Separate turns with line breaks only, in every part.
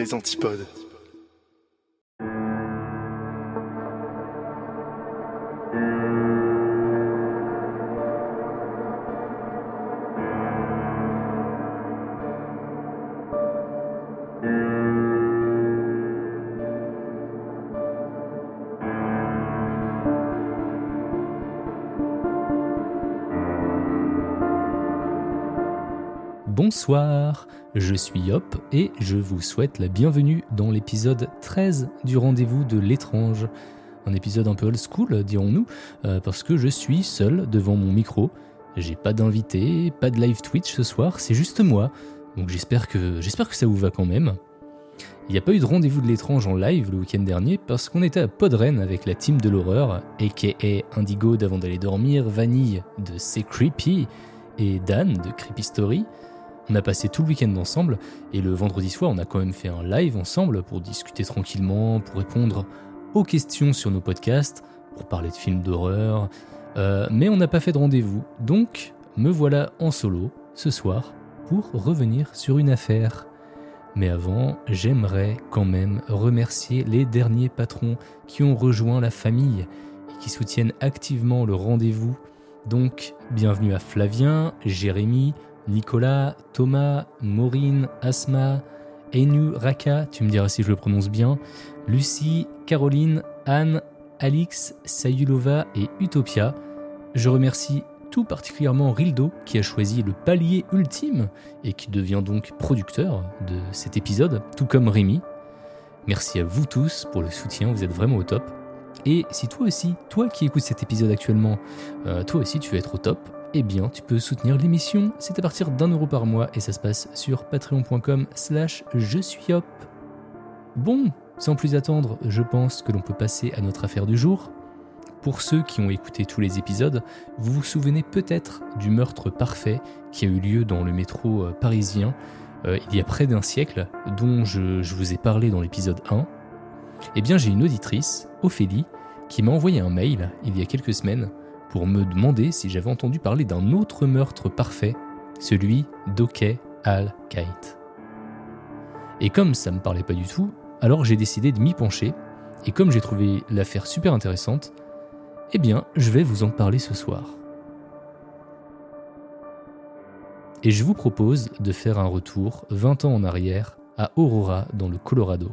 les antipodes.
Bonsoir, je suis Yop et je vous souhaite la bienvenue dans l'épisode 13 du rendez-vous de l'étrange. Un épisode un peu old school, dirons-nous, euh, parce que je suis seul devant mon micro. J'ai pas d'invité, pas de live Twitch ce soir, c'est juste moi. Donc j'espère que, j'espère que ça vous va quand même. Il n'y a pas eu de rendez-vous de l'étrange en live le week-end dernier parce qu'on était à Podren avec la team de l'horreur, aka Indigo d'avant d'aller dormir, Vanille de C'est Creepy et Dan de Creepy Story. On a passé tout le week-end ensemble et le vendredi soir, on a quand même fait un live ensemble pour discuter tranquillement, pour répondre aux questions sur nos podcasts, pour parler de films d'horreur. Euh, mais on n'a pas fait de rendez-vous, donc me voilà en solo ce soir pour revenir sur une affaire. Mais avant, j'aimerais quand même remercier les derniers patrons qui ont rejoint la famille et qui soutiennent activement le rendez-vous. Donc, bienvenue à Flavien, Jérémy, Nicolas, Thomas, Maureen, Asma, Enu Raka, tu me diras si je le prononce bien, Lucie, Caroline, Anne, Alix, Sayulova et Utopia. Je remercie tout particulièrement Rildo qui a choisi le palier ultime et qui devient donc producteur de cet épisode, tout comme Rémi. Merci à vous tous pour le soutien, vous êtes vraiment au top. Et si toi aussi, toi qui écoutes cet épisode actuellement, euh, toi aussi tu veux être au top, eh bien tu peux soutenir l'émission, c'est à partir d'un euro par mois et ça se passe sur patreon.com slash je suis hop. Bon, sans plus attendre, je pense que l'on peut passer à notre affaire du jour. Pour ceux qui ont écouté tous les épisodes, vous vous souvenez peut-être du meurtre parfait qui a eu lieu dans le métro euh, parisien euh, il y a près d'un siècle, dont je, je vous ai parlé dans l'épisode 1. Eh bien j'ai une auditrice, Ophélie, qui m'a envoyé un mail il y a quelques semaines pour me demander si j'avais entendu parler d'un autre meurtre parfait, celui d'Okey Al-Kite. Et comme ça me parlait pas du tout, alors j'ai décidé de m'y pencher, et comme j'ai trouvé l'affaire super intéressante, eh bien, je vais vous en parler ce soir. Et je vous propose de faire un retour 20 ans en arrière à Aurora dans le Colorado.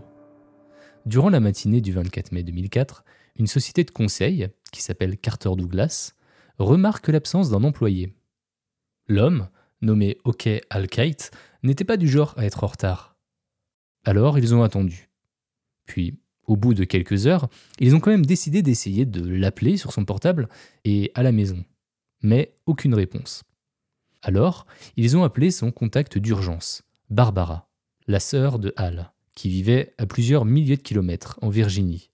Durant la matinée du 24 mai 2004, une société de conseil, qui s'appelle Carter Douglas, remarque l'absence d'un employé. L'homme, nommé Ok Alkite, n'était pas du genre à être en retard. Alors ils ont attendu. Puis, au bout de quelques heures, ils ont quand même décidé d'essayer de l'appeler sur son portable et à la maison. Mais aucune réponse. Alors, ils ont appelé son contact d'urgence, Barbara, la sœur de Hal, qui vivait à plusieurs milliers de kilomètres en Virginie.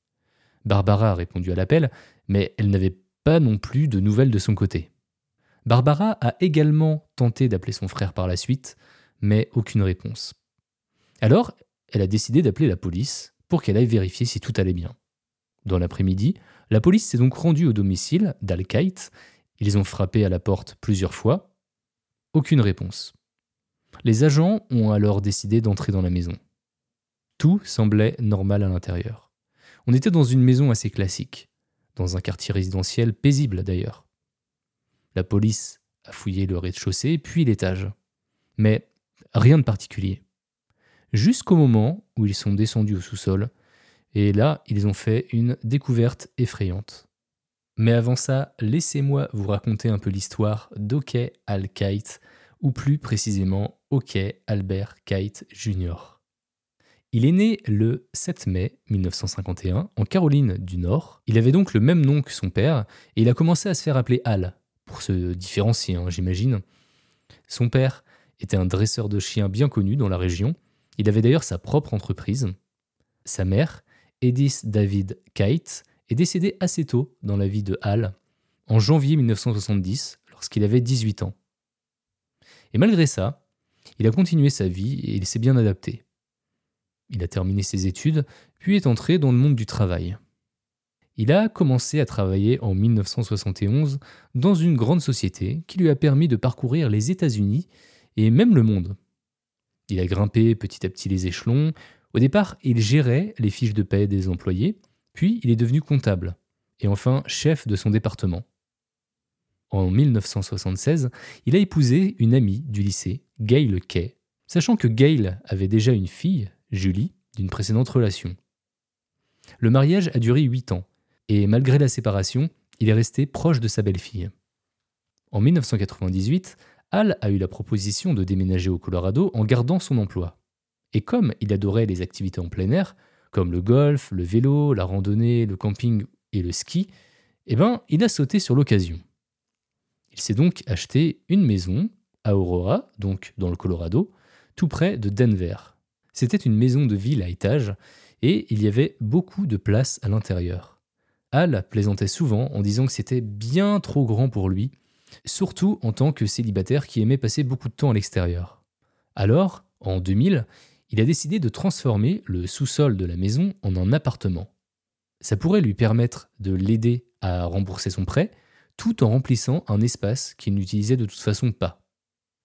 Barbara a répondu à l'appel, mais elle n'avait pas non plus de nouvelles de son côté. Barbara a également tenté d'appeler son frère par la suite, mais aucune réponse. Alors, elle a décidé d'appeler la police pour qu'elle aille vérifier si tout allait bien. Dans l'après-midi, la police s'est donc rendue au domicile d'Al-Kite. Ils ont frappé à la porte plusieurs fois. Aucune réponse. Les agents ont alors décidé d'entrer dans la maison. Tout semblait normal à l'intérieur. On était dans une maison assez classique, dans un quartier résidentiel paisible d'ailleurs. La police a fouillé le rez-de-chaussée puis l'étage. Mais rien de particulier. Jusqu'au moment où ils sont descendus au sous-sol, et là, ils ont fait une découverte effrayante. Mais avant ça, laissez-moi vous raconter un peu l'histoire d'Ok Al-Kite, ou plus précisément Ok Albert Kite Jr. Il est né le 7 mai 1951 en Caroline du Nord. Il avait donc le même nom que son père et il a commencé à se faire appeler Al, pour se différencier, hein, j'imagine. Son père était un dresseur de chiens bien connu dans la région. Il avait d'ailleurs sa propre entreprise. Sa mère, Edith David Kite, est décédée assez tôt dans la vie de Al, en janvier 1970, lorsqu'il avait 18 ans. Et malgré ça, il a continué sa vie et il s'est bien adapté. Il a terminé ses études, puis est entré dans le monde du travail. Il a commencé à travailler en 1971 dans une grande société qui lui a permis de parcourir les États-Unis et même le monde. Il a grimpé petit à petit les échelons, Au départ, il gérait les fiches de paie des employés, puis il est devenu comptable, et enfin chef de son département. En 1976, il a épousé une amie du lycée, Gail Kay, sachant que Gail avait déjà une fille, Julie, d'une précédente relation. Le mariage a duré 8 ans, et malgré la séparation, il est resté proche de sa belle-fille. En 1998, Al a eu la proposition de déménager au Colorado en gardant son emploi. Et comme il adorait les activités en plein air, comme le golf, le vélo, la randonnée, le camping et le ski, eh ben, il a sauté sur l'occasion. Il s'est donc acheté une maison à Aurora, donc dans le Colorado, tout près de Denver. C'était une maison de ville à étage et il y avait beaucoup de place à l'intérieur. Al plaisantait souvent en disant que c'était bien trop grand pour lui, surtout en tant que célibataire qui aimait passer beaucoup de temps à l'extérieur. Alors, en 2000, il a décidé de transformer le sous-sol de la maison en un appartement. Ça pourrait lui permettre de l'aider à rembourser son prêt, tout en remplissant un espace qu'il n'utilisait de toute façon pas.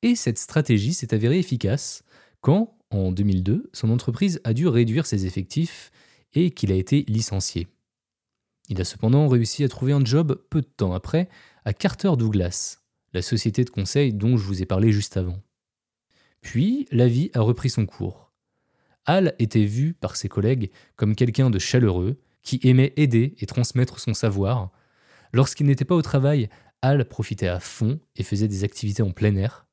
Et cette stratégie s'est avérée efficace quand, en 2002, son entreprise a dû réduire ses effectifs et qu'il a été licencié. Il a cependant réussi à trouver un job peu de temps après à Carter Douglas, la société de conseil dont je vous ai parlé juste avant. Puis, la vie a repris son cours. Al était vu par ses collègues comme quelqu'un de chaleureux, qui aimait aider et transmettre son savoir. Lorsqu'il n'était pas au travail, Al profitait à fond et faisait des activités en plein air.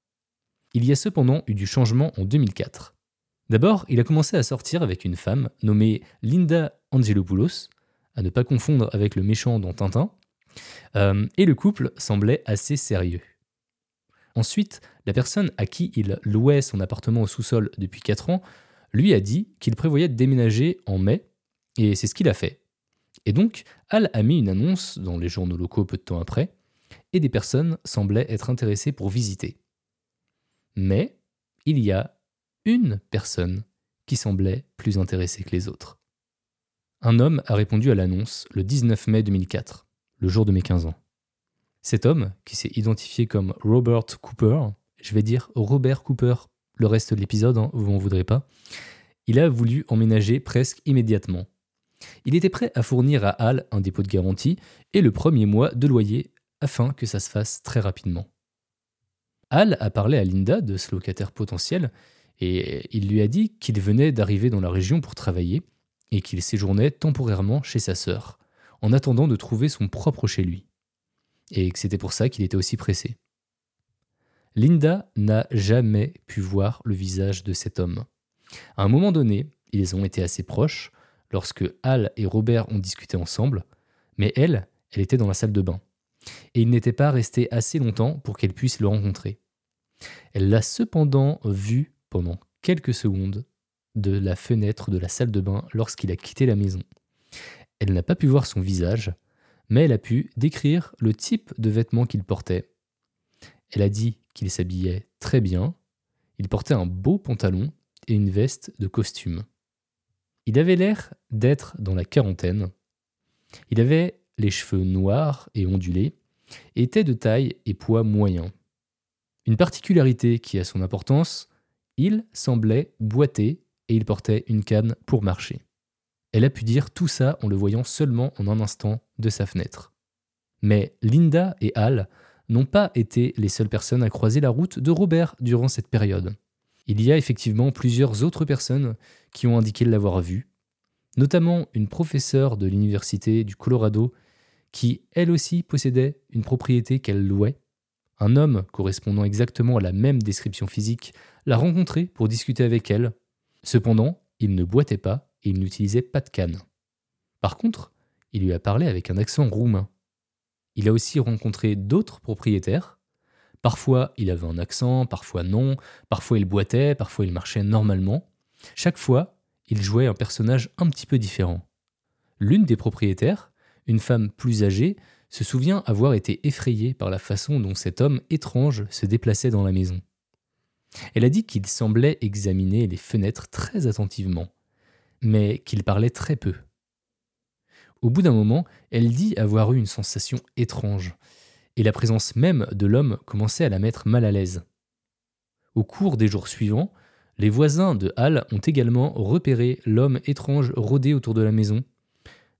Il y a cependant eu du changement en 2004. D'abord, il a commencé à sortir avec une femme nommée Linda Angelopoulos, à ne pas confondre avec le méchant dans Tintin, euh, et le couple semblait assez sérieux. Ensuite, la personne à qui il louait son appartement au sous-sol depuis 4 ans lui a dit qu'il prévoyait de déménager en mai, et c'est ce qu'il a fait. Et donc, Al a mis une annonce dans les journaux locaux peu de temps après, et des personnes semblaient être intéressées pour visiter. Mais il y a une personne qui semblait plus intéressée que les autres. Un homme a répondu à l'annonce le 19 mai 2004, le jour de mes 15 ans. Cet homme, qui s'est identifié comme Robert Cooper, je vais dire Robert Cooper le reste de l'épisode, hein, vous n'en voudrez pas, il a voulu emménager presque immédiatement. Il était prêt à fournir à Hal un dépôt de garantie et le premier mois de loyer afin que ça se fasse très rapidement. Hal a parlé à Linda de ce locataire potentiel et il lui a dit qu'il venait d'arriver dans la région pour travailler et qu'il séjournait temporairement chez sa sœur, en attendant de trouver son propre chez lui. Et que c'était pour ça qu'il était aussi pressé. Linda n'a jamais pu voir le visage de cet homme. À un moment donné, ils ont été assez proches lorsque Hal et Robert ont discuté ensemble, mais elle, elle était dans la salle de bain. Et il n'était pas resté assez longtemps pour qu'elle puisse le rencontrer. Elle l'a cependant vu quelques secondes de la fenêtre de la salle de bain lorsqu'il a quitté la maison. Elle n'a pas pu voir son visage, mais elle a pu décrire le type de vêtements qu'il portait. Elle a dit qu'il s'habillait très bien, il portait un beau pantalon et une veste de costume. Il avait l'air d'être dans la quarantaine. Il avait les cheveux noirs et ondulés, et était de taille et poids moyen. Une particularité qui a son importance, il semblait boiter et il portait une canne pour marcher. Elle a pu dire tout ça en le voyant seulement en un instant de sa fenêtre. Mais Linda et Al n'ont pas été les seules personnes à croiser la route de Robert durant cette période. Il y a effectivement plusieurs autres personnes qui ont indiqué l'avoir vu, notamment une professeure de l'université du Colorado qui, elle aussi, possédait une propriété qu'elle louait. Un homme correspondant exactement à la même description physique l'a rencontrée pour discuter avec elle. Cependant, il ne boitait pas et il n'utilisait pas de canne. Par contre, il lui a parlé avec un accent roumain. Il a aussi rencontré d'autres propriétaires. Parfois, il avait un accent, parfois non, parfois il boitait, parfois il marchait normalement. Chaque fois, il jouait un personnage un petit peu différent. L'une des propriétaires, une femme plus âgée, se souvient avoir été effrayée par la façon dont cet homme étrange se déplaçait dans la maison. Elle a dit qu'il semblait examiner les fenêtres très attentivement, mais qu'il parlait très peu. Au bout d'un moment, elle dit avoir eu une sensation étrange, et la présence même de l'homme commençait à la mettre mal à l'aise. Au cours des jours suivants, Les voisins de Hal ont également repéré l'homme étrange rôdé autour de la maison,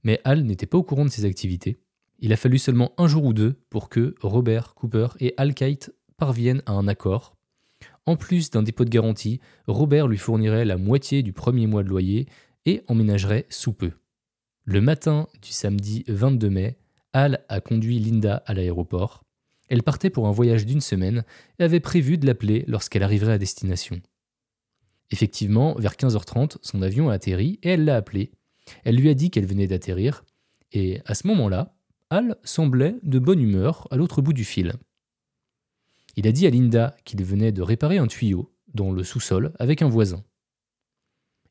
mais Hal n'était pas au courant de ses activités. Il a fallu seulement un jour ou deux pour que Robert Cooper et Al Kite parviennent à un accord. En plus d'un dépôt de garantie, Robert lui fournirait la moitié du premier mois de loyer et emménagerait sous peu. Le matin du samedi 22 mai, Al a conduit Linda à l'aéroport. Elle partait pour un voyage d'une semaine et avait prévu de l'appeler lorsqu'elle arriverait à destination. Effectivement, vers 15h30, son avion a atterri et elle l'a appelé. Elle lui a dit qu'elle venait d'atterrir, et à ce moment-là, Semblait de bonne humeur à l'autre bout du fil. Il a dit à Linda qu'il venait de réparer un tuyau dans le sous-sol avec un voisin.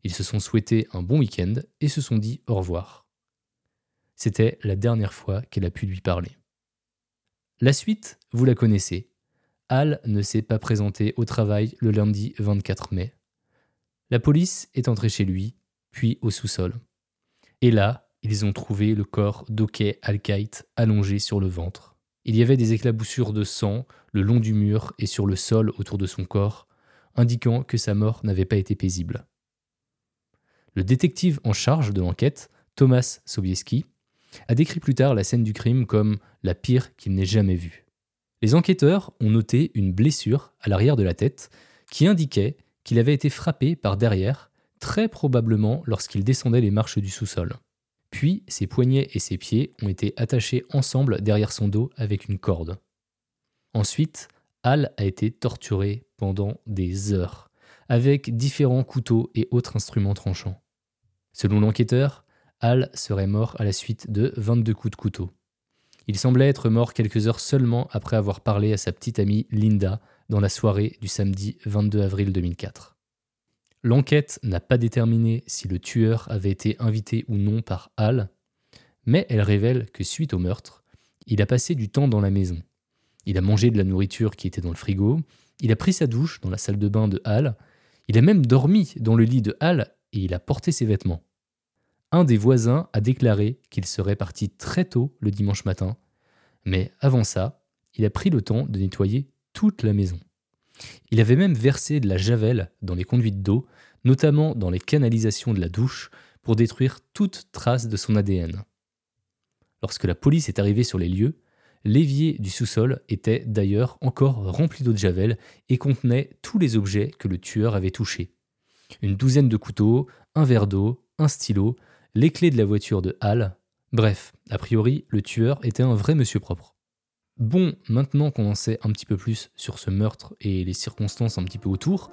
Ils se sont souhaités un bon week-end et se sont dit au revoir. C'était la dernière fois qu'elle a pu lui parler. La suite, vous la connaissez. Al ne s'est pas présenté au travail le lundi 24 mai. La police est entrée chez lui, puis au sous-sol. Et là, ils ont trouvé le corps d'Okey Al-Kite allongé sur le ventre. Il y avait des éclaboussures de sang le long du mur et sur le sol autour de son corps, indiquant que sa mort n'avait pas été paisible. Le détective en charge de l'enquête, Thomas Sobieski, a décrit plus tard la scène du crime comme la pire qu'il n'ait jamais vue. Les enquêteurs ont noté une blessure à l'arrière de la tête qui indiquait qu'il avait été frappé par derrière, très probablement lorsqu'il descendait les marches du sous-sol. Puis ses poignets et ses pieds ont été attachés ensemble derrière son dos avec une corde. Ensuite, Al a été torturé pendant des heures, avec différents couteaux et autres instruments tranchants. Selon l'enquêteur, Al serait mort à la suite de 22 coups de couteau. Il semblait être mort quelques heures seulement après avoir parlé à sa petite amie Linda dans la soirée du samedi 22 avril 2004. L'enquête n'a pas déterminé si le tueur avait été invité ou non par Al, mais elle révèle que suite au meurtre, il a passé du temps dans la maison. Il a mangé de la nourriture qui était dans le frigo, il a pris sa douche dans la salle de bain de Hal, il a même dormi dans le lit de Hal et il a porté ses vêtements. Un des voisins a déclaré qu'il serait parti très tôt le dimanche matin, mais avant ça, il a pris le temps de nettoyer toute la maison. Il avait même versé de la javel dans les conduites d'eau, notamment dans les canalisations de la douche, pour détruire toute trace de son ADN. Lorsque la police est arrivée sur les lieux, l'évier du sous-sol était d'ailleurs encore rempli d'eau de javel et contenait tous les objets que le tueur avait touchés. Une douzaine de couteaux, un verre d'eau, un stylo, les clés de la voiture de Hal. Bref, a priori, le tueur était un vrai monsieur propre. Bon, maintenant qu'on en sait un petit peu plus sur ce meurtre et les circonstances un petit peu autour,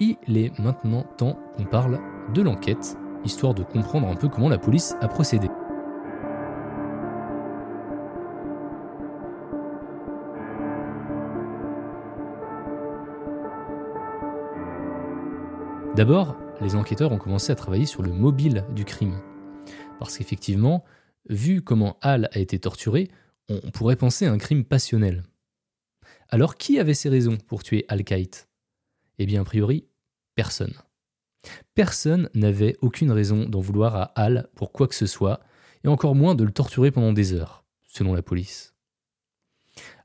il est maintenant temps qu'on parle de l'enquête, histoire de comprendre un peu comment la police a procédé. D'abord, les enquêteurs ont commencé à travailler sur le mobile du crime. Parce qu'effectivement, vu comment Hal a été torturé, on pourrait penser à un crime passionnel. Alors qui avait ses raisons pour tuer Al-Kite Eh bien, a priori, personne. Personne n'avait aucune raison d'en vouloir à Al pour quoi que ce soit, et encore moins de le torturer pendant des heures, selon la police.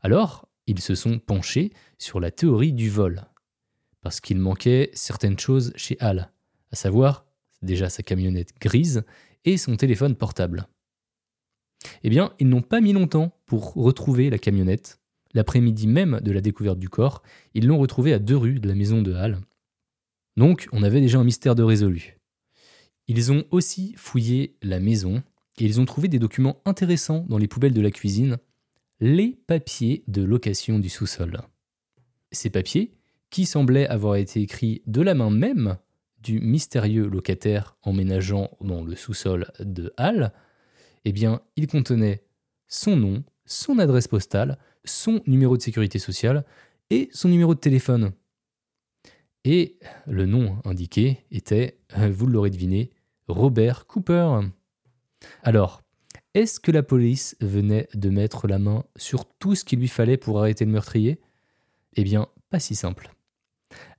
Alors, ils se sont penchés sur la théorie du vol, parce qu'il manquait certaines choses chez Al, à savoir déjà sa camionnette grise et son téléphone portable. Eh bien, ils n'ont pas mis longtemps pour retrouver la camionnette. L'après-midi même de la découverte du corps, ils l'ont retrouvée à deux rues de la maison de Hall. Donc, on avait déjà un mystère de résolu. Ils ont aussi fouillé la maison et ils ont trouvé des documents intéressants dans les poubelles de la cuisine, les papiers de location du sous-sol. Ces papiers, qui semblaient avoir été écrits de la main même du mystérieux locataire emménageant dans le sous-sol de Hall, eh bien, il contenait son nom, son adresse postale, son numéro de sécurité sociale et son numéro de téléphone. Et le nom indiqué était, euh, vous l'aurez deviné, Robert Cooper. Alors, est-ce que la police venait de mettre la main sur tout ce qu'il lui fallait pour arrêter le meurtrier? Eh bien, pas si simple.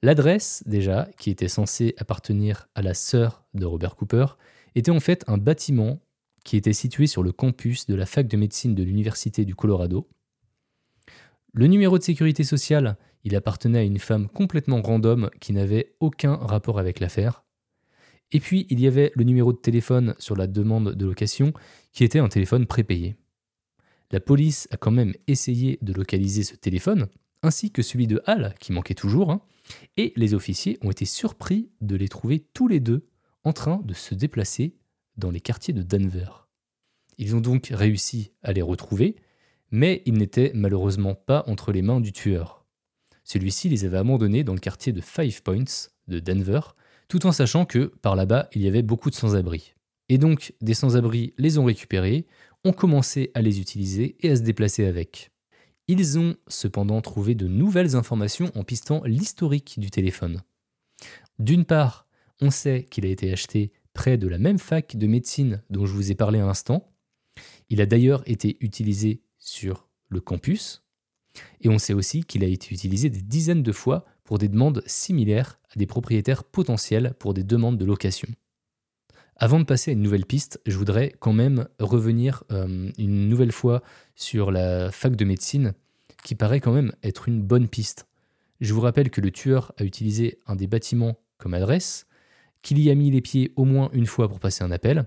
L'adresse, déjà, qui était censée appartenir à la sœur de Robert Cooper, était en fait un bâtiment qui était situé sur le campus de la fac de médecine de l'Université du Colorado. Le numéro de sécurité sociale Il appartenait à une femme complètement random qui n'avait aucun rapport avec l'affaire. Et puis, il y avait le numéro de téléphone sur la demande de location qui était un téléphone prépayé. La police a quand même essayé de localiser ce téléphone, ainsi que celui de Hall, qui manquait toujours, hein, et les officiers ont été surpris de les trouver tous les deux en train de se déplacer dans les quartiers de Denver. Ils ont donc réussi à les retrouver, mais ils n'étaient malheureusement pas entre les mains du tueur. Celui-ci les avait abandonnés dans le quartier de Five Points de Denver, tout en sachant que par là-bas il y avait beaucoup de sans-abri. Et donc des sans-abri les ont récupérés, ont commencé à les utiliser et à se déplacer avec. Ils ont cependant trouvé de nouvelles informations en pistant l'historique du téléphone. D'une part, on sait qu'il a été acheté près de la même fac de médecine dont je vous ai parlé à l'instant. Il a d'ailleurs été utilisé sur le campus. Et on sait aussi qu'il a été utilisé des dizaines de fois pour des demandes similaires à des propriétaires potentiels pour des demandes de location. Avant de passer à une nouvelle piste, je voudrais quand même revenir euh, une nouvelle fois sur la fac de médecine, qui paraît quand même être une bonne piste. Je vous rappelle que le tueur a utilisé un des bâtiments comme adresse, qu'il y a mis les pieds au moins une fois pour passer un appel,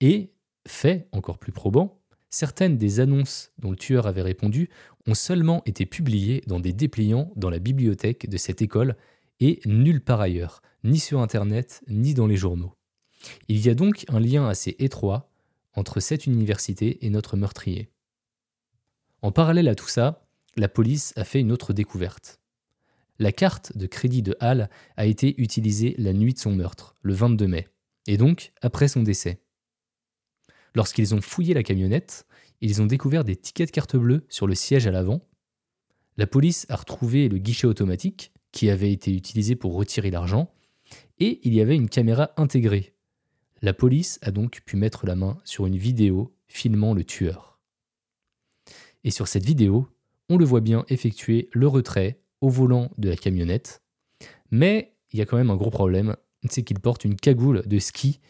et, fait encore plus probant, certaines des annonces dont le tueur avait répondu ont seulement été publiées dans des dépliants dans la bibliothèque de cette école et nulle part ailleurs, ni sur Internet, ni dans les journaux. Il y a donc un lien assez étroit entre cette université et notre meurtrier. En parallèle à tout ça, la police a fait une autre découverte. La carte de crédit de Hall a été utilisée la nuit de son meurtre, le 22 mai, et donc après son décès. Lorsqu'ils ont fouillé la camionnette, ils ont découvert des tickets de carte bleue sur le siège à l'avant. La police a retrouvé le guichet automatique qui avait été utilisé pour retirer l'argent, et il y avait une caméra intégrée. La police a donc pu mettre la main sur une vidéo filmant le tueur. Et sur cette vidéo, on le voit bien effectuer le retrait au volant de la camionnette. Mais il y a quand même un gros problème, c'est qu'il porte une cagoule de ski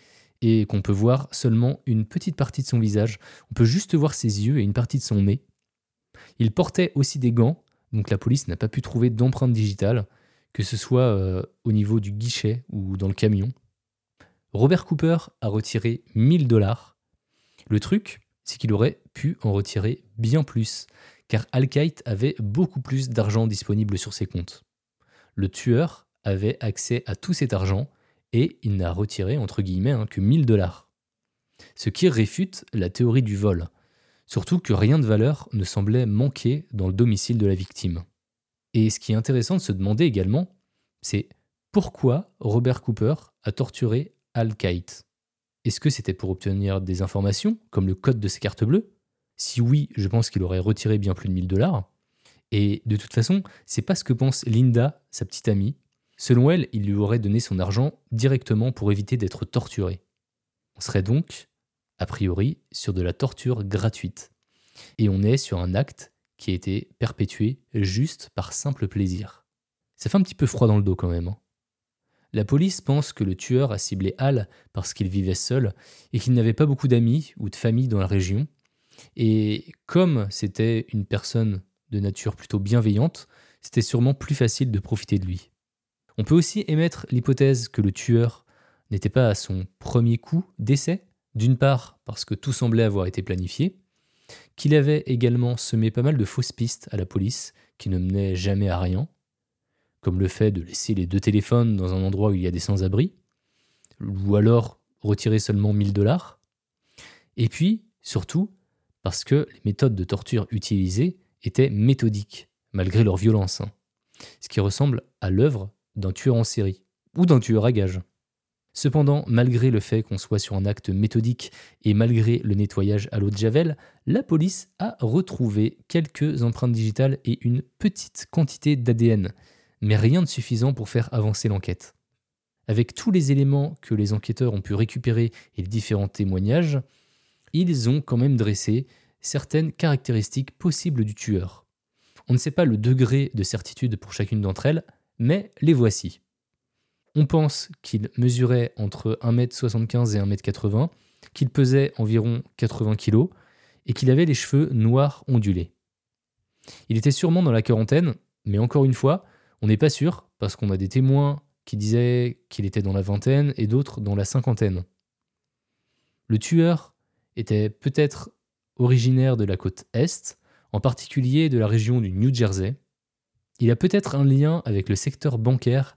et qu'on peut voir seulement une petite partie de son visage. On peut juste voir ses yeux et une partie de son nez. Il portait aussi des gants, donc la police n'a pas pu trouver d'empreinte digitale, que ce soit euh, au niveau du guichet ou dans le camion. Robert Cooper a retiré 1000 dollars. Le truc, c'est qu'il aurait pu en retirer bien plus, car al avait beaucoup plus d'argent disponible sur ses comptes. Le tueur avait accès à tout cet argent et il n'a retiré entre guillemets hein, que 1000 dollars. Ce qui réfute la théorie du vol, surtout que rien de valeur ne semblait manquer dans le domicile de la victime. Et ce qui est intéressant de se demander également, c'est pourquoi Robert Cooper a torturé Al Kite Est-ce que c'était pour obtenir des informations, comme le code de ses cartes bleues? Si oui, je pense qu'il aurait retiré bien plus de 1000 dollars. Et de toute façon, c'est pas ce que pense Linda, sa petite amie, Selon elle, il lui aurait donné son argent directement pour éviter d'être torturé. On serait donc, a priori, sur de la torture gratuite. Et on est sur un acte qui a été perpétué juste par simple plaisir. Ça fait un petit peu froid dans le dos quand même. Hein. La police pense que le tueur a ciblé Al parce qu'il vivait seul et qu'il n'avait pas beaucoup d'amis ou de famille dans la région. Et comme c'était une personne de nature plutôt bienveillante, c'était sûrement plus facile de profiter de lui. On peut aussi émettre l'hypothèse que le tueur n'était pas à son premier coup d'essai, d'une part parce que tout semblait avoir été planifié, qu'il avait également semé pas mal de fausses pistes à la police qui ne menaient jamais à rien, comme le fait de laisser les deux téléphones dans un endroit où il y a des sans-abri, ou alors retirer seulement 1000 dollars, et puis, surtout, parce que les méthodes de torture utilisées étaient méthodiques, malgré leur violence, hein. ce qui ressemble à l'œuvre d'un tueur en série ou d'un tueur à gages. Cependant, malgré le fait qu'on soit sur un acte méthodique et malgré le nettoyage à l'eau de Javel, la police a retrouvé quelques empreintes digitales et une petite quantité d'ADN, mais rien de suffisant pour faire avancer l'enquête. Avec tous les éléments que les enquêteurs ont pu récupérer et les différents témoignages, ils ont quand même dressé certaines caractéristiques possibles du tueur. On ne sait pas le degré de certitude pour chacune d'entre elles, mais les voici. On pense qu'il mesurait entre 1m75 et 1m80, qu'il pesait environ 80 kg et qu'il avait les cheveux noirs ondulés. Il était sûrement dans la quarantaine, Mais encore une fois, on n'est pas sûr parce qu'on a des témoins qui disaient qu'il était dans la vingtaine et d'autres dans la cinquantaine. Le tueur était peut-être originaire de la côte Est, en particulier de la région du New Jersey. Il a peut-être un lien avec le secteur bancaire,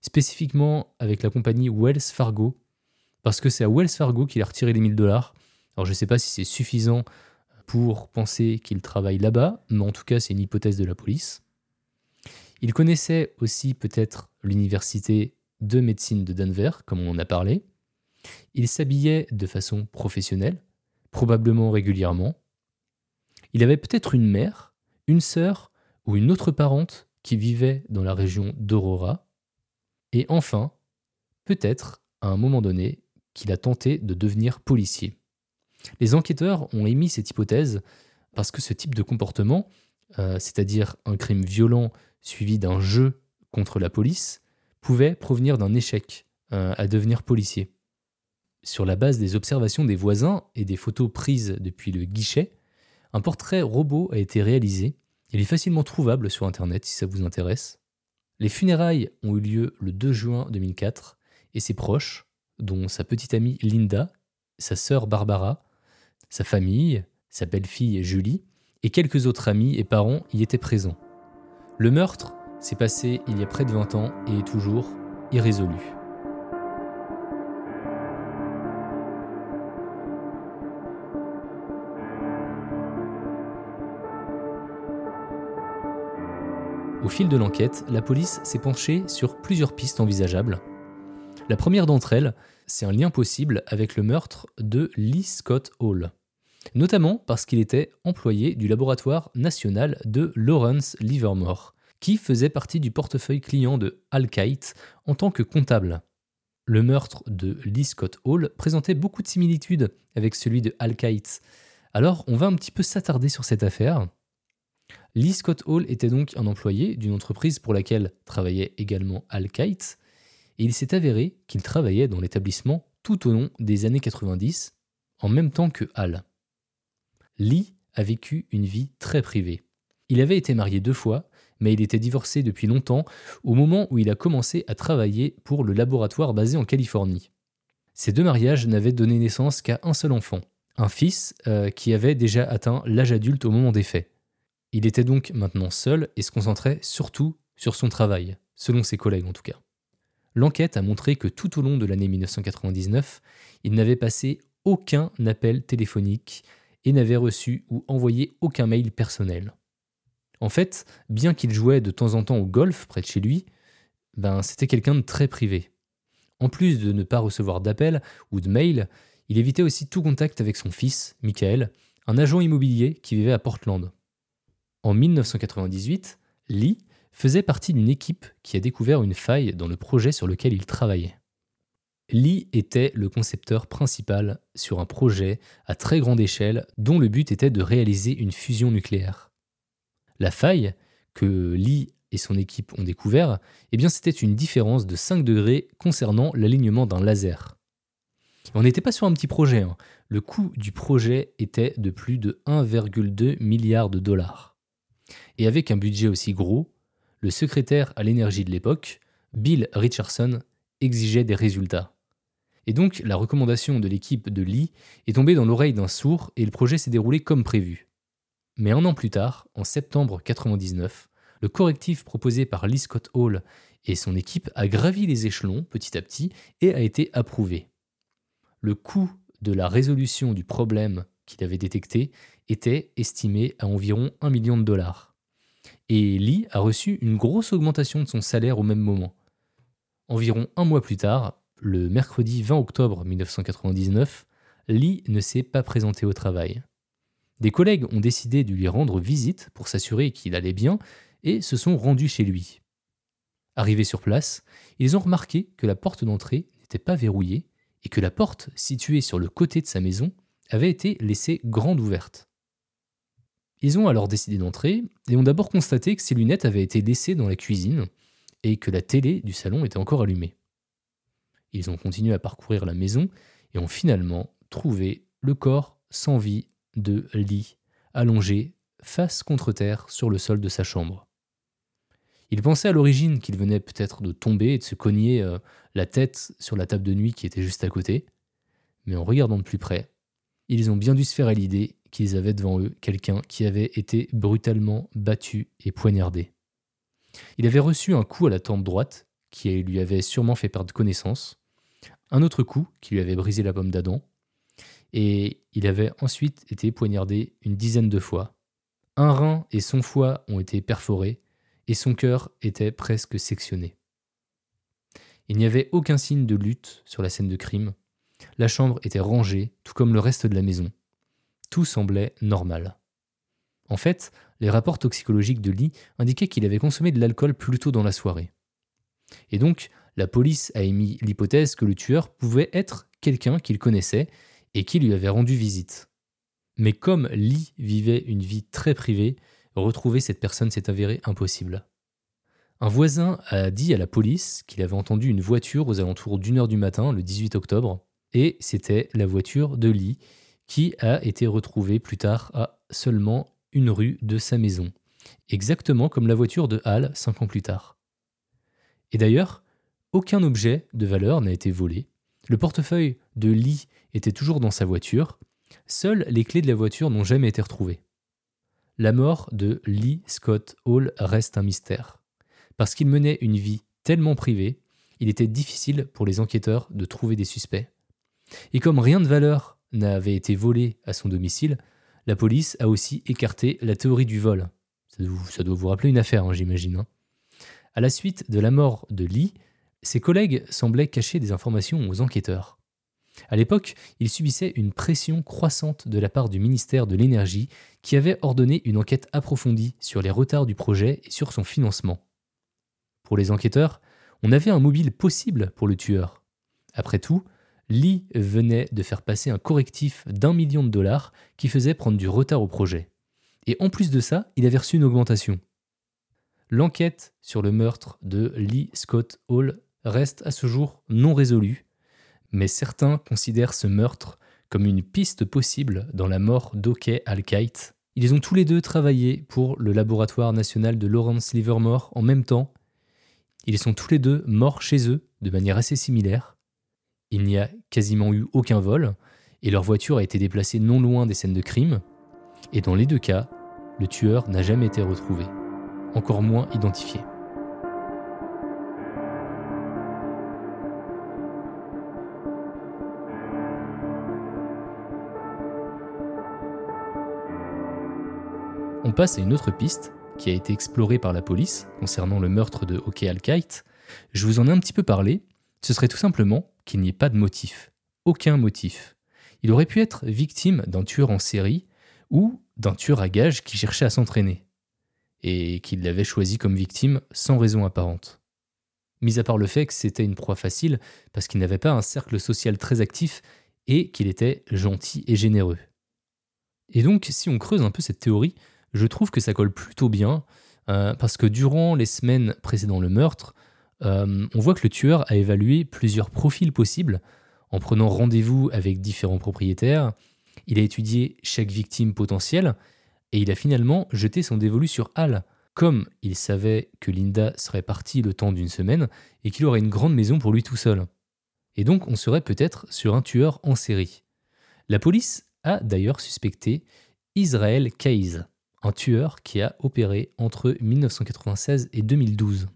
spécifiquement avec la compagnie Wells Fargo, parce que c'est à Wells Fargo qu'il a retiré les 1000 dollars. Alors je ne sais pas si c'est suffisant pour penser qu'il travaille là-bas, mais en tout cas c'est une hypothèse de la police. Il connaissait aussi peut-être l'université de médecine de Denver, comme on en a parlé. Il s'habillait de façon professionnelle, probablement régulièrement. Il avait peut-être une mère, une sœur ou une autre parente qui vivait dans la région d'Aurora. Et enfin, peut-être, à un moment donné, qu'il a tenté de devenir policier. Les enquêteurs ont émis cette hypothèse parce que ce type de comportement, euh, c'est-à-dire un crime violent suivi d'un jeu contre la police, pouvait provenir d'un échec euh, à devenir policier. Sur la base des observations des voisins et des photos prises depuis le guichet, un portrait robot a été réalisé. Il est facilement trouvable sur Internet si ça vous intéresse. Les funérailles ont eu lieu le 2 juin 2004 et ses proches, dont sa petite amie Linda, sa sœur Barbara, sa famille, sa belle-fille Julie et quelques autres amis et parents y étaient présents. Le meurtre s'est passé il y a près de 20 ans et est toujours irrésolu. Au fil de l'enquête, la police s'est penchée sur plusieurs pistes envisageables. La première d'entre elles, c'est un lien possible avec le meurtre de Lee Scott Hall notamment parce qu'il était employé du laboratoire national de Lawrence Livermore, qui faisait partie du portefeuille client de Al en tant que comptable. Le meurtre de Lee Scott Hall présentait beaucoup de similitudes avec celui de Al Alors, on va un petit peu s'attarder sur cette affaire. Lee Scott Hall était donc un employé d'une entreprise pour laquelle travaillait également Al et il s'est avéré qu'il travaillait dans l'établissement tout au long des années 90, en même temps que Al. Lee a vécu une vie très privée. Il avait été marié deux fois, mais il était divorcé depuis longtemps au moment où il a commencé à travailler pour le laboratoire basé en Californie. Ces deux mariages n'avaient donné naissance qu'à un seul enfant, un fils euh, qui avait déjà atteint l'âge adulte au moment des faits. Il était donc maintenant seul et se concentrait surtout sur son travail, selon ses collègues en tout cas. L'enquête a montré que tout au long de l'année 1999, il n'avait passé aucun appel téléphonique et n'avait reçu ou envoyé aucun mail personnel. En fait, bien qu'il jouait de temps en temps au golf près de chez lui, ben c'était quelqu'un de très privé. En plus de ne pas recevoir d'appels ou de mails, il évitait aussi tout contact avec son fils, Michael, un agent immobilier qui vivait à Portland. En 1998, Lee faisait partie d'une équipe qui a découvert une faille dans le projet sur lequel il travaillait. Lee était le concepteur principal sur un projet à très grande échelle dont le but était de réaliser une fusion nucléaire. La faille que Lee et son équipe ont découvert, eh bien c'était une différence de 5 degrés concernant l'alignement d'un laser. On n'était pas sur un petit projet, hein. le coût du projet était de plus de 1,2 milliard de dollars. Et avec un budget aussi gros, le secrétaire à l'énergie de l'époque, Bill Richardson, exigeait des résultats. Et donc, la recommandation de l'équipe de Lee est tombée dans l'oreille d'un sourd et le projet s'est déroulé comme prévu. Mais un an plus tard, en septembre 1999, le correctif proposé par Lee Scott Hall et son équipe a gravi les échelons petit à petit et a été approuvé. Le coût de la résolution du problème qu'il avait détecté était estimé à environ 1 million de dollars. Et Lee a reçu une grosse augmentation de son salaire au même moment. Environ un mois plus tard, le mercredi 20 octobre 1999, Lee ne s'est pas présenté au travail. Des collègues ont décidé de lui rendre visite pour s'assurer qu'il allait bien et se sont rendus chez lui. Arrivés sur place, ils ont remarqué que la porte d'entrée n'était pas verrouillée et que la porte située sur le côté de sa maison avait été laissée grande ouverte. Ils ont alors décidé d'entrer et ont d'abord constaté que ses lunettes avaient été laissées dans la cuisine et que la télé du salon était encore allumée. Ils ont continué à parcourir la maison et ont finalement trouvé le corps sans vie de Lee, allongé face contre terre sur le sol de sa chambre. Il pensait à l'origine qu'il venait peut-être de tomber et de se cogner euh, la tête sur la table de nuit qui était juste à côté, mais en regardant de plus près, ils ont bien dû se faire à l'idée qu'ils avaient devant eux quelqu'un qui avait été brutalement battu et poignardé. Il avait reçu un coup à la tempe droite, qui lui avait sûrement fait perdre connaissance, un autre coup qui lui avait brisé la pomme d'Adam, et il avait ensuite été poignardé une dizaine de fois. Un rein et son foie ont été perforés, et son cœur était presque sectionné. Il n'y avait aucun signe de lutte sur la scène de crime. La chambre était rangée, tout comme le reste de la maison. Tout semblait normal. En fait, les rapports toxicologiques de Lee indiquaient qu'il avait consommé de l'alcool plus tôt dans la soirée. Et donc, la police a émis l'hypothèse que le tueur pouvait être quelqu'un qu'il connaissait et qui lui avait rendu visite. Mais comme Lee vivait une vie très privée, retrouver cette personne s'est avéré impossible. Un voisin a dit à la police qu'il avait entendu une voiture aux alentours d'une heure du matin, le 18 octobre, et c'était la voiture de Lee qui a été retrouvée plus tard à seulement une rue de sa maison, exactement comme la voiture de Hall cinq ans plus tard. Et d'ailleurs, aucun objet de valeur n'a été volé. Le portefeuille de Lee était toujours dans sa voiture. Seules les clés de la voiture n'ont jamais été retrouvées. La mort de Lee Scott Hall reste un mystère. Parce qu'il menait une vie tellement privée, il était difficile pour les enquêteurs de trouver des suspects. Et comme rien de valeur n'avait été volé à son domicile, la police a aussi écarté la théorie du vol. Ça doit vous rappeler une affaire, hein, j'imagine. Hein. À la suite de la mort de Lee, ses collègues semblaient cacher des informations aux enquêteurs. À l'époque, il subissait une pression croissante de la part du ministère de l'Énergie qui avait ordonné une enquête approfondie sur les retards du projet et sur son financement. Pour les enquêteurs, on avait un mobile possible pour le tueur. Après tout, Lee venait de faire passer un correctif d'un million de dollars qui faisait prendre du retard au projet. Et en plus de ça, il avait reçu une augmentation. L'enquête sur le meurtre de Lee Scott Hall reste à ce jour non résolue, mais certains considèrent ce meurtre comme une piste possible dans la mort d'Okey Alkite. Ils ont tous les deux travaillé pour le laboratoire national de Lawrence Livermore en même temps. Ils sont tous les deux morts chez eux de manière assez similaire. Il n'y a quasiment eu aucun vol et leur voiture a été déplacée non loin des scènes de crime. Et dans les deux cas, le tueur n'a jamais été retrouvé, encore moins identifié. On passe à une autre piste qui a été explorée par la police concernant le meurtre de Hockey Alkite. Je vous en ai un petit peu parlé. Ce serait tout simplement qu'il n'y ait pas de motif. Aucun motif. Il aurait pu être victime d'un tueur en série ou d'un tueur à gages qui cherchait à s'entraîner et qu'il l'avait choisi comme victime sans raison apparente. Mis à part le fait que c'était une proie facile parce qu'il n'avait pas un cercle social très actif et qu'il était gentil et généreux. Et donc, si on creuse un peu cette théorie, je trouve que ça colle plutôt bien, euh, parce que durant les semaines précédant le meurtre, euh, on voit que le tueur a évalué plusieurs profils possibles en prenant rendez-vous avec différents propriétaires. Il a étudié chaque victime potentielle et il a finalement jeté son dévolu sur Al. Comme il savait que Linda serait partie le temps d'une semaine et qu'il aurait une grande maison pour lui tout seul. Et donc on serait peut-être sur un tueur en série. La police a d'ailleurs suspecté Israël Kaiz, un tueur qui a opéré entre 1996 et 2012.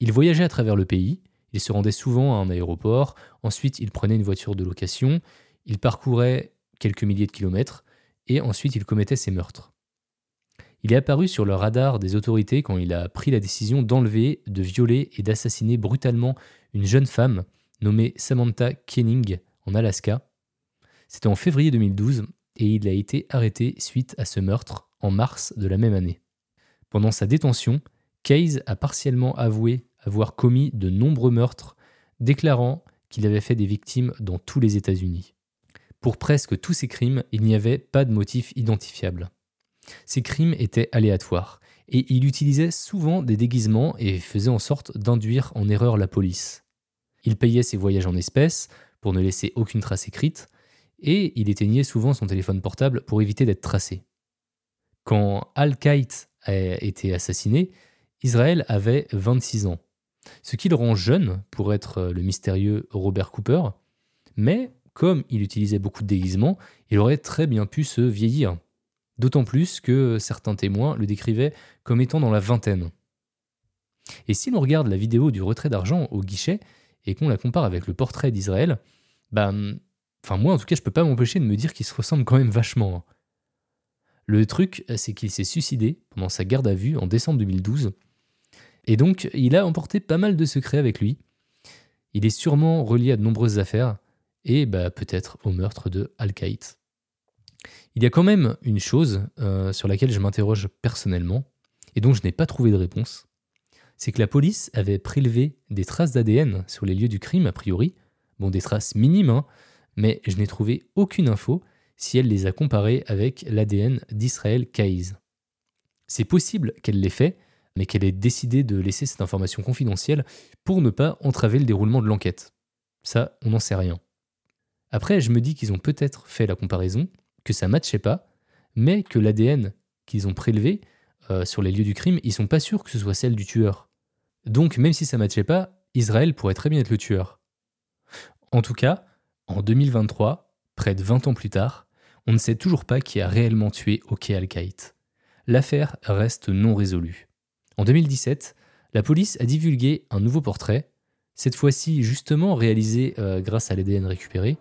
Il voyageait à travers le pays, il se rendait souvent à un aéroport, ensuite il prenait une voiture de location, il parcourait quelques milliers de kilomètres, et ensuite il commettait ses meurtres. Il est apparu sur le radar des autorités quand il a pris la décision d'enlever, de violer et d'assassiner brutalement une jeune femme nommée Samantha Kenning en Alaska. C'était en février 2012 et il a été arrêté suite à ce meurtre en mars de la même année. Pendant sa détention, Case a partiellement avoué avoir commis de nombreux meurtres, déclarant qu'il avait fait des victimes dans tous les États-Unis. Pour presque tous ces crimes, il n'y avait pas de motif identifiable. Ces crimes étaient aléatoires, et il utilisait souvent des déguisements et faisait en sorte d'induire en erreur la police. Il payait ses voyages en espèces pour ne laisser aucune trace écrite, et il éteignait souvent son téléphone portable pour éviter d'être tracé. Quand Al-Qaïd a été assassiné, Israël avait 26 ans, ce qui le rend jeune pour être le mystérieux Robert Cooper, mais comme il utilisait beaucoup de déguisements, il aurait très bien pu se vieillir. D'autant plus que certains témoins le décrivaient comme étant dans la vingtaine. Et si l'on regarde la vidéo du retrait d'argent au guichet et qu'on la compare avec le portrait d'Israël, bah, enfin moi en tout cas je peux pas m'empêcher de me dire qu'il se ressemble quand même vachement. Hein. Le truc, c'est qu'il s'est suicidé pendant sa garde à vue en décembre 2012. Et donc, il a emporté pas mal de secrets avec lui. Il est sûrement relié à de nombreuses affaires, et bah, peut-être au meurtre de Al-Qaïd. Il y a quand même une chose euh, sur laquelle je m'interroge personnellement, et dont je n'ai pas trouvé de réponse c'est que la police avait prélevé des traces d'ADN sur les lieux du crime, a priori. Bon, des traces minimes, hein, mais je n'ai trouvé aucune info si elle les a comparées avec l'ADN d'Israël Kaiz. C'est possible qu'elle l'ait fait, mais qu'elle ait décidé de laisser cette information confidentielle pour ne pas entraver le déroulement de l'enquête. Ça, on n'en sait rien. Après, je me dis qu'ils ont peut-être fait la comparaison, que ça matchait pas, mais que l'ADN qu'ils ont prélevé euh, sur les lieux du crime, ils sont pas sûrs que ce soit celle du tueur. Donc même si ça matchait pas, Israël pourrait très bien être le tueur. En tout cas, en 2023, près de 20 ans plus tard, on ne sait toujours pas qui a réellement tué Oke Al-Kaït. L'affaire reste non résolue. En 2017, la police a divulgué un nouveau portrait, cette fois-ci justement réalisé euh, grâce à l'ADN récupéré,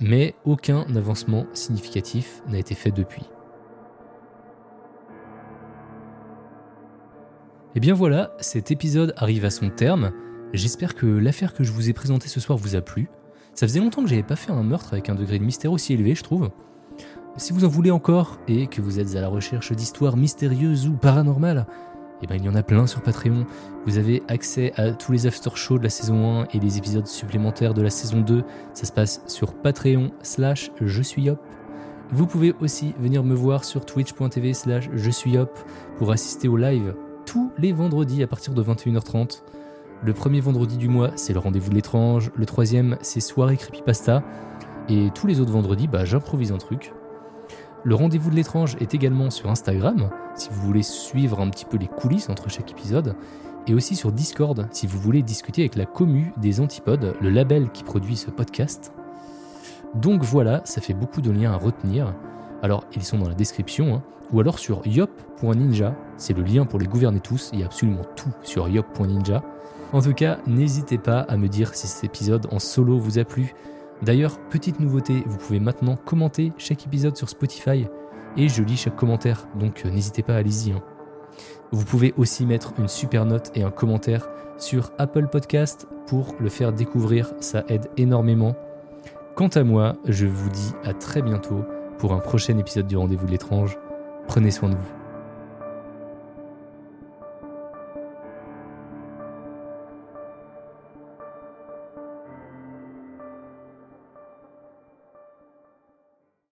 mais aucun avancement significatif n'a été fait depuis. Et eh bien voilà, cet épisode arrive à son terme. J'espère que l'affaire que je vous ai présentée ce soir vous a plu. Ça faisait longtemps que j'avais pas fait un meurtre avec un degré de mystère aussi élevé, je trouve. Si vous en voulez encore et que vous êtes à la recherche d'histoires mystérieuses ou paranormales, eh ben il y en a plein sur Patreon. Vous avez accès à tous les after shows de la saison 1 et les épisodes supplémentaires de la saison 2. Ça se passe sur Patreon slash je suis Yop. Vous pouvez aussi venir me voir sur twitch.tv slash je suis Yop pour assister au live tous les vendredis à partir de 21h30. Le premier vendredi du mois, c'est le rendez-vous de l'étrange. Le troisième, c'est soirée creepypasta. Et tous les autres vendredis, bah, j'improvise un truc. Le rendez-vous de l'étrange est également sur Instagram, si vous voulez suivre un petit peu les coulisses entre chaque épisode, et aussi sur Discord, si vous voulez discuter avec la commu des Antipodes, le label qui produit ce podcast. Donc voilà, ça fait beaucoup de liens à retenir. Alors, ils sont dans la description, hein ou alors sur yop.ninja, c'est le lien pour les gouverner tous, il y a absolument tout sur yop.ninja. En tout cas, n'hésitez pas à me dire si cet épisode en solo vous a plu. D'ailleurs, petite nouveauté, vous pouvez maintenant commenter chaque épisode sur Spotify et je lis chaque commentaire, donc euh, n'hésitez pas, allez-y. Hein. Vous pouvez aussi mettre une super note et un commentaire sur Apple Podcast pour le faire découvrir, ça aide énormément. Quant à moi, je vous dis à très bientôt pour un prochain épisode du Rendez-vous de l'étrange. Prenez soin de vous.